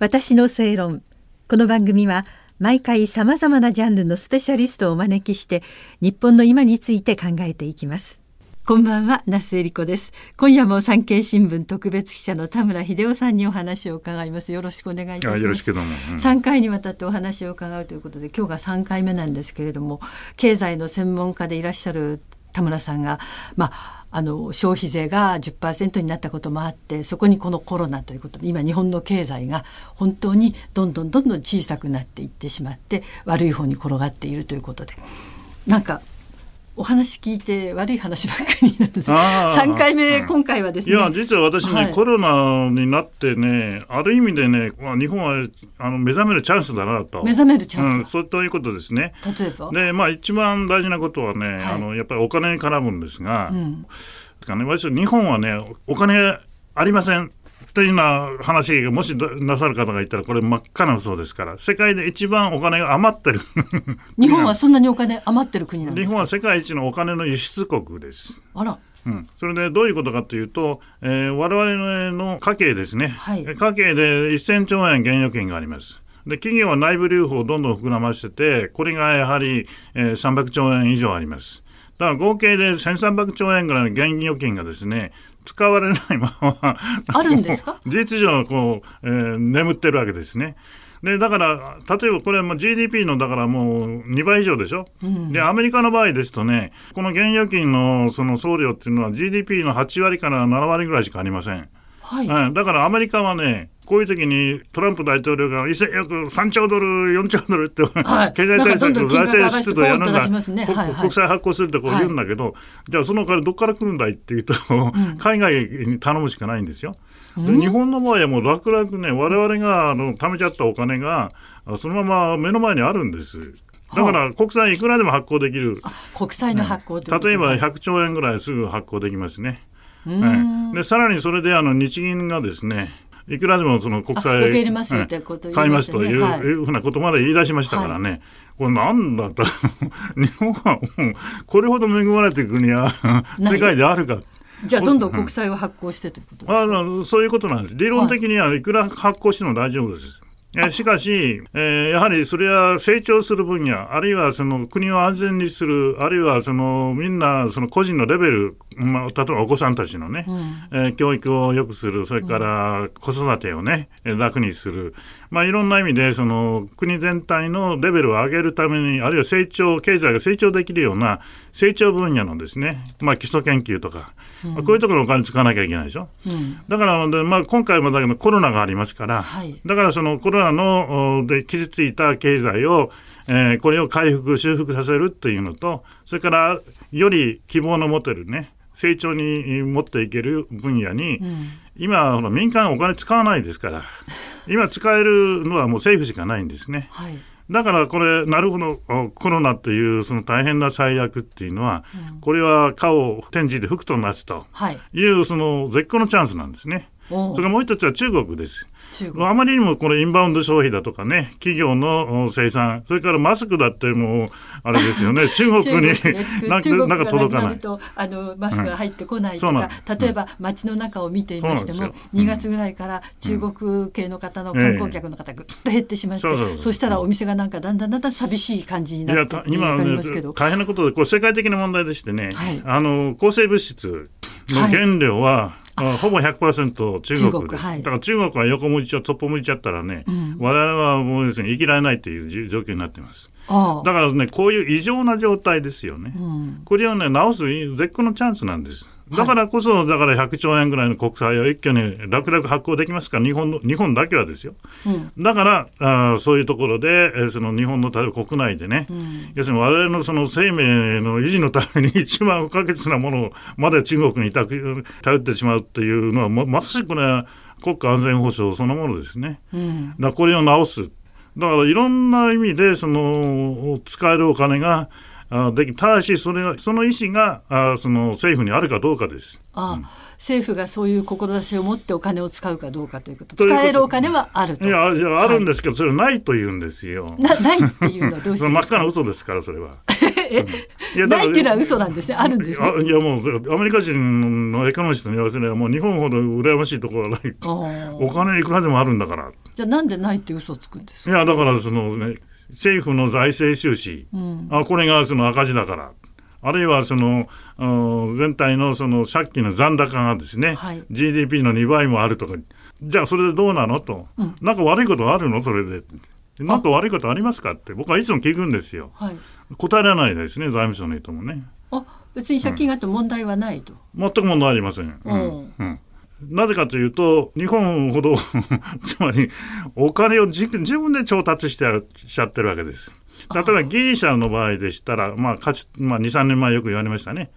私の正論。この番組は毎回さまざまなジャンルのスペシャリストをお招きして日本の今について考えていきます。こんばんは那須恵理子です。今夜も産経新聞特別記者の田村秀夫さんにお話を伺います。よろしくお願いいたします。よろしくどうん、3回にわたってお話を伺うということで今日が3回目なんですけれども経済の専門家でいらっしゃる田村さんがまああの消費税が10%になったこともあってそこにこのコロナということで今日本の経済が本当にどんどんどんどん小さくなっていってしまって悪い方に転がっているということで。なんかお話聞いて悪い話ばっかりなんです。3回目、今回はですね。いや実は私ね、はい、コロナになってねある意味でね、まあ、日本はあの目覚めるチャンスだなと。目覚めるチャンス、うん、そうということですね。例えば？でまあ一番大事なことはね、はい、あのやっぱりお金に絡むんですが、うん、ね、私日本はねお金ありませんというな話がもしなさる方がいたら、これ真っ赤な嘘ですから、世界で一番お金が余ってる 日本はそんなにお金余ってる国なんです日本は世界一のお金の輸出国です。あら。うん、それでどういうことかというと、えー、我々の家計ですね、はい、家計で1000兆円現預金があります。で企業は内部留保をどんどん膨らましてて、これがやはり、えー、300兆円以上あります。だから合計で1300兆円ぐらいの現預金がですね、使われないままあるんですか？事実上こう、えー、眠ってるわけですね。でだから例えばこれは GDP のだからもう2倍以上でしょ、うん、でアメリカの場合ですとねこの現預金のその総量っていうのは GDP の8割から7割ぐらいしかありません。はい、うん、だからアメリカはねこういう時にトランプ大統領が一斉よく3兆ドル、4兆ドルって、はい、経済対策、財政出動やるんだ、ね。はいはい、国債発行するってこう言うんだけど、はい、じゃあその金どっから来るんだいっていうと、うん、海外に頼むしかないんですよ。で日本の場合はもう楽々ね、我々があの貯めちゃったお金が、そのまま目の前にあるんです。だから国債いくらでも発行できる。国債の発行、ね、例えば100兆円ぐらいすぐ発行できますね。はい、でさらにそれであの日銀がですねいくらでもその国債買いますという,、はい、ふうなことまで言い出しましたからね、はい、これなんだったら日本はもうこれほど恵まれている国は世界であるか。じゃあどんどん。国債を発行してということですか、あのそういうことなんです。理論的にはいくら発行しても大丈夫です。えしかし、えー、やはりそれは成長する分野、あるいはその国を安全にする、あるいはそのみんなその個人のレベル、まあ、例えばお子さんたちのね、うん、えー、教育を良くする、それから子育てをね、楽にする、まあ、いろんな意味でその国全体のレベルを上げるために、あるいは成長、経済が成長できるような成長分野のですね、まあ、基礎研究とか、うん、こういうところお金使わなきゃいけないでしょ？うん、だから、まあ、今回もだけどコロナがありますから、はい、だからそのコロナので傷ついた経済を、えー、これを回復、修復させるというのと、それからより希望の持てるね、成長に持っていける分野に、うん、今、民間お金使わないですから、今使えるのはもう政府しかないんですね。はいだからこれ、なるほど、コロナっていうその大変な最悪っていうのは、うん、これは科を転じて福となすという、その絶好のチャンスなんですね。それからもう一つは中国です。あまりにもこれインバウンド消費だとかね、企業の生産、それからマスクだってもう、あれですよね、中国になんかなんか届かない。とあのマスクが入ってこないとか、うん、例えば街の中を見ていましても、うん、2月ぐらいから中国系の方の観光客の方がぐっと減ってしまって、そしたらお店がなんかだんだんだんだん寂しい感じになって今、ね、大変なことで、これ世界的な問題でしてね、はい、あの抗生物質の原料は、はい、ほぼ100%中国です。はい、だから中国は横向いちゃ、そっぽ向いちゃったらね、うん、我々はもうですね、生きられないという状況になってます。だからね、こういう異常な状態ですよね。うん、これをね、直す絶好のチャンスなんです。だからこそ、だから100兆円ぐらいの国債を一挙に楽々発行できますから、日本の日本だけはですよ。うん、だからあ、そういうところで、えその日本の例えば国内でね、うん、要するに我々のその生命の維持のために 一番不可欠なものをまだ中国に頼ってしまうっていうのは、ままさしくこれは国家安全保障そのものですね。うん、だこれを直す。だからいろんな意味でその使えるお金があでただしそれはその意思があその政府にあるかどうかです。あ、うん、政府がそういう志を持ってお金を使うかどうかということ。使えるお金はあると。いやいやあるんですけど、はい、それはないと言うんですよ。なないっていうのはどうして真っ赤な嘘ですからそれは。いやないっていうのは嘘なんですね。あるんですね。いやもうアメリカ人のエコノミストに言わせればもう日本ほど羨ましいところはない。お金いくらでもあるんだから。じゃあなんでないって嘘つくんですか？いやだからそのね政府の財政収支、うん、あこれがその赤字だから。あるいはその全体のその借金の残高がですね、はい、GDP の2倍もあるとか。じゃあそれでどうなのと、うん、なんか悪いことあるの？それで。なんか悪いことありますかって。僕はいつも聞くんですよ、はい、答えられないですね財務省の人もね。あ別に借金があって問題はないと、うん、全く問題ありません、うん。うん、なぜかというと日本ほど つまりお金を自分で調達してしちゃってるわけです例えばギリシャの場合でしたら、まあかつまあ、2、3年前よく言われましたね。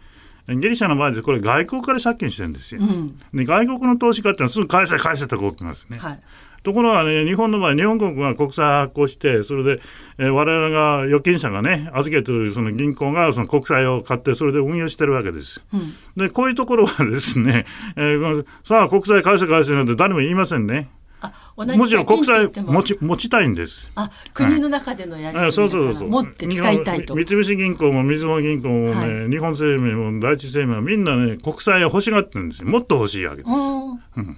ギリシャの場合でこれ外国から借金してるんですよ。うん、で外国の投資家ってのはすぐ返せ返せとこ起きますね。はいところがね、日本の場合、日本国が国債発行して、それで、えー、我々が預金者がね、預けてるその銀行がその国債を買って、それで運用してるわけです。うん、で、こういうところはですね、えー、さあ、国債返せ返せなんて誰も言いませんね。もちろん国債持ち持ちたいんです。あ国の中でのやり取りそうそうそう持って使いたいと。三菱銀行もみずほ銀行もね、はい、日本生命も第一生命もみんなね国債を欲しがってるんですよ。もっと欲しいわけです。うん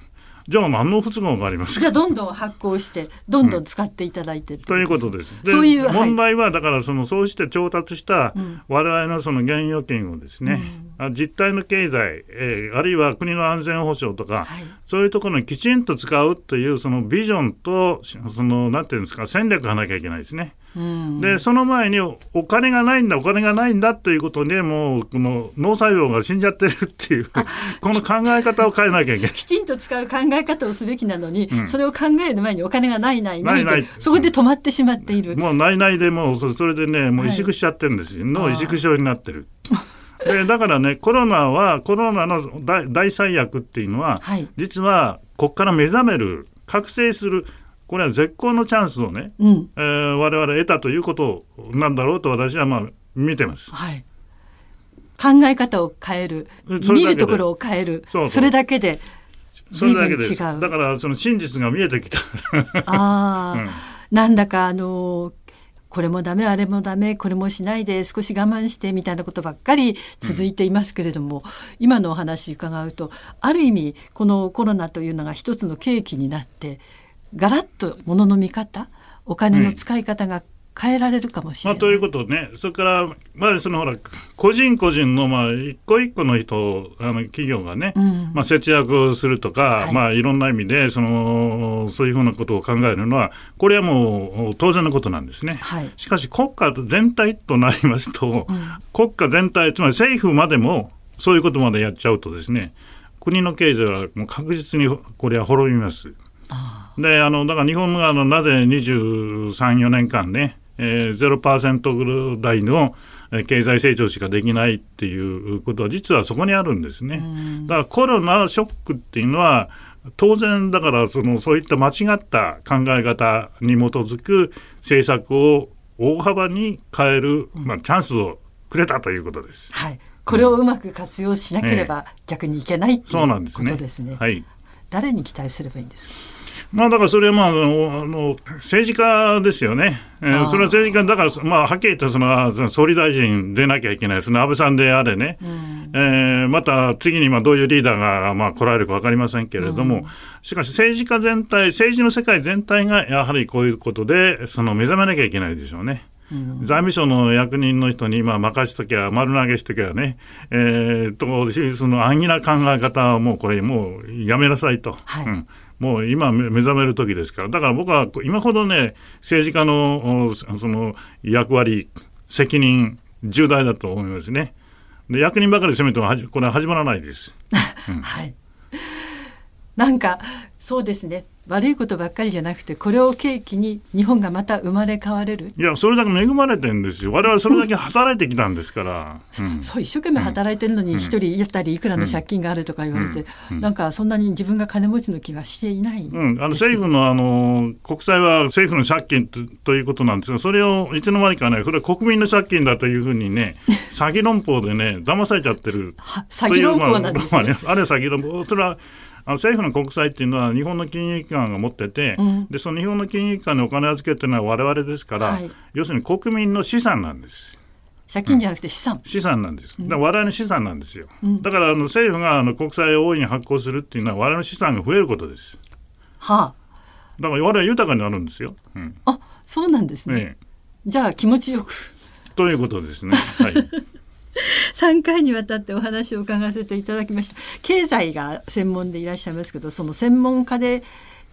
じゃあ何の不都合があります。じゃあどんどん発行してどんどん使っていただいて、うん、ということです。そういう問題はだからそのそうして調達した我々のその現預金をですね、うん、実態の経済、えー、あるいは国の安全保障とか、はい、そういうところにきちんと使うというそのビジョンとそのなんていうんですか戦略がなきゃいけないですね。でその前にお金がないんだお金がないんだということでもうこの脳細胞が死んじゃってるっていう この考え方を変えなきゃいけない。きちんと使う考え方をすべきなのに、うん、それを考える前にお金がないないないない。そこで止まってしまっている、もうないないでもうそれでねもう萎縮しちゃってるんですよ、はい、脳萎縮症になってる。でだからねコロナはコロナの大大最悪っていうのは、はい、実はここから目覚める覚醒するこれは絶好のチャンスをね、うん、えー、我々得たということなんだろうと私はまあ見てます。はい。考え方を変える見るところを変える。それだけで随分違う。だからその真実が見えてきた。ああ、うん、なんだかあのこれもダメあれもダメこれもしないで少し我慢してみたいなことばっかり続いていますけれども、うん、今のお話伺うとある意味このコロナというのが一つの契機になってガラッと物の見方お金の使い方が変えられるかもしれない。まあ、ということね、それから、まあ、そのほら、個人個人の、まあ、一個一個の人、あの企業がね、うん、まあ、節約するとか、はい、まあ、いろんな意味で、その、そういうふうなことを考えるのは、これはもう当然のことなんですね。はい、しかし、国家全体となりますと、うん、国家全体、つまり政府までも、そういうことまでやっちゃうとですね、国の経済はもう確実にこれは滅びます。であのだから日本があのなぜ23、4年間ね、えー、0%台の経済成長しかできないっていうことは実はそこにあるんですね。だからコロナショックっていうのは当然だからそのそういった間違った考え方に基づく政策を大幅に変える、まあ、チャンスをくれたということです。はい、これをうまく活用しなければ逆にいけないということですね。はい、誰に期待すればいいんですか？まあだからそれはまああの政治家ですよね、えー、それは政治家だから、まあ、はっきり言ってその総理大臣出なきゃいけないですね、安倍さんであれね、うん、えー、また次にまあどういうリーダーがまあ来られるか分かりませんけれども、うん、しかし政治家全体、政治の世界全体がやはりこういうことでその目覚めなきゃいけないでしょうね。財務省の役人の人に今任しときゃ、丸投げしときゃね、えー、と、その安易な考え方はもうこれ、もうやめなさいと。はい、うんもう今目覚める時ですから、だから僕は今ほどね、政治家のその役割、責任、重大だと思いますね。で役人ばかり責めてもこれは始まらないです。うん、はい。なんかそうですね。悪いことばっかりじゃなくてこれを契機に日本がまた生まれ変われる。いやそれだけ恵まれてるんですよ。我々それだけ働いてきたんですから、うん、そう一生懸命働いてるのに一人やったりいくらの借金があるとか言われて、うん、なんかそんなに自分が金持ちの気がしていない、うん、あの政府のあの国債は政府の借金とということなんですがそれをいつの間にかねそれは国民の借金だというふうにね 詐欺論法でね騙されちゃってる詐欺論法なんですね、まあ、あれは詐欺論法。それはあの政府の国債っていうのは日本の金融機関が持ってて、うん、でその日本の金融機関にお金を預けてるのは我々ですから、はい、要するに国民の資産なんです。借金じゃなくて資産、資産なんです。だから我々の資産なんですよ。だからあの政府があの国債を大いに発行するっていうのは我々の資産が増えることです。はだから我々豊かになるんですよ。うんああそうなんですね、ねじゃあ気持ちよくということですね。はい。3回にわたってお話を伺わせていただきました経済が専門でいらっしゃいますけどその専門家で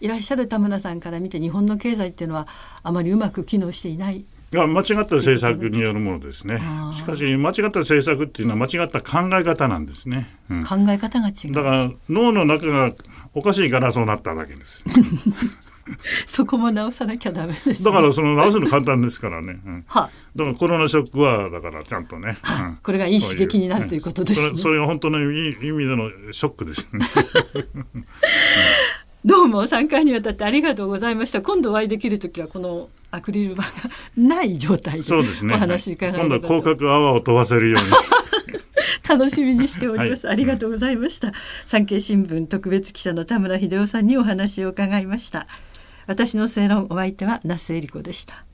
いらっしゃる田村さんから見て日本の経済っていうのはあまりうまく機能していないが間違った政策によるものですね。しかし間違った政策っていうのは間違った考え方なんですね。うん考え方が違うだから脳の中がおかしいからそうなっただけです。そこも直さなきゃダメです、だからその直すの簡単ですからね。うん。は。だからコロナショックはだからちゃんとね。うん。これがいい刺激になるということですね。それそれが本当の意味でのショックですね。どうも3回にわたってありがとうございました。今度お会いできる時はこのアクリル板がない状態でそうですね。お話伺え今度は広角泡を飛ばせるように。楽しみにしております、はい。ありがとうございました。産経新聞特別記者の田村秀夫さんにお話を伺いました私の正論お相手は那須恵理子でした。